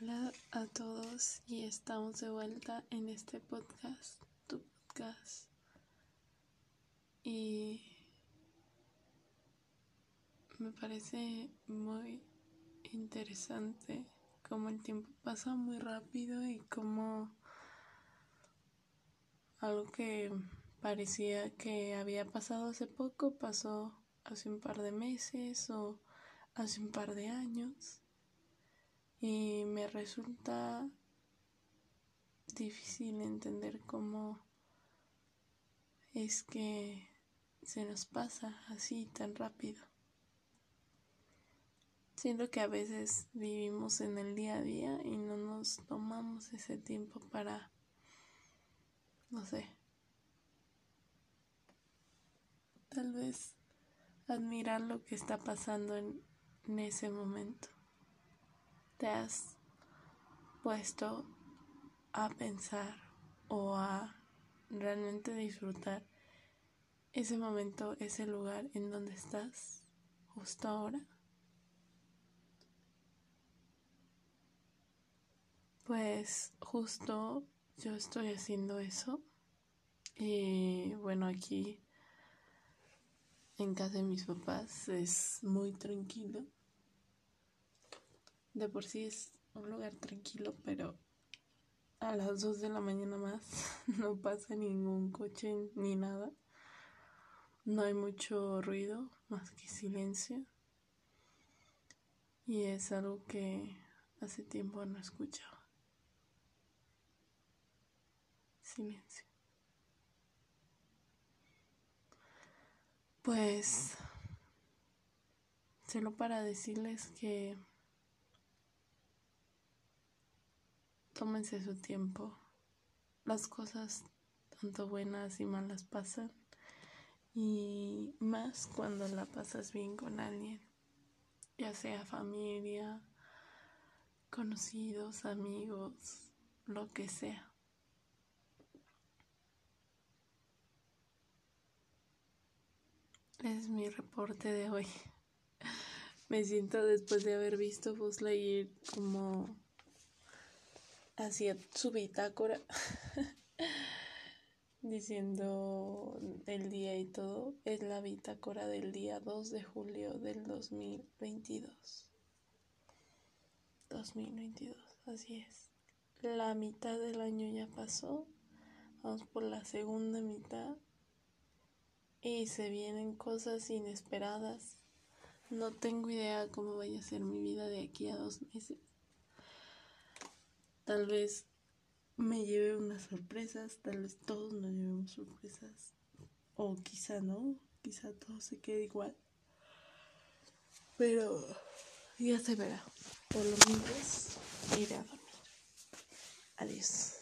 Hola a todos y estamos de vuelta en este podcast, tu podcast. Y me parece muy interesante cómo el tiempo pasa muy rápido y cómo algo que parecía que había pasado hace poco pasó hace un par de meses o hace un par de años y me resulta difícil entender cómo es que se nos pasa así tan rápido. Siento que a veces vivimos en el día a día y no nos tomamos ese tiempo para, no sé, tal vez admirar lo que está pasando en, en ese momento te has puesto a pensar o a realmente disfrutar ese momento, ese lugar en donde estás justo ahora? Pues justo yo estoy haciendo eso y bueno aquí en casa de mis papás es muy tranquilo de por sí es un lugar tranquilo, pero a las 2 de la mañana más no pasa ningún coche ni nada. No hay mucho ruido, más que silencio. Y es algo que hace tiempo no escuchaba. Silencio. Pues solo para decirles que Tómense su tiempo. Las cosas, tanto buenas y malas, pasan. Y más cuando la pasas bien con alguien, ya sea familia, conocidos, amigos, lo que sea. Es mi reporte de hoy. Me siento después de haber visto Buzz Lightyear como hacía su bitácora diciendo el día y todo. Es la bitácora del día 2 de julio del 2022. 2022, así es. La mitad del año ya pasó. Vamos por la segunda mitad. Y se vienen cosas inesperadas. No tengo idea cómo vaya a ser mi vida de aquí a dos meses. Tal vez me lleve unas sorpresas, tal vez todos nos llevemos sorpresas. O quizá no, quizá todo se quede igual. Pero ya se verá. Por lo menos iré a dormir. Adiós.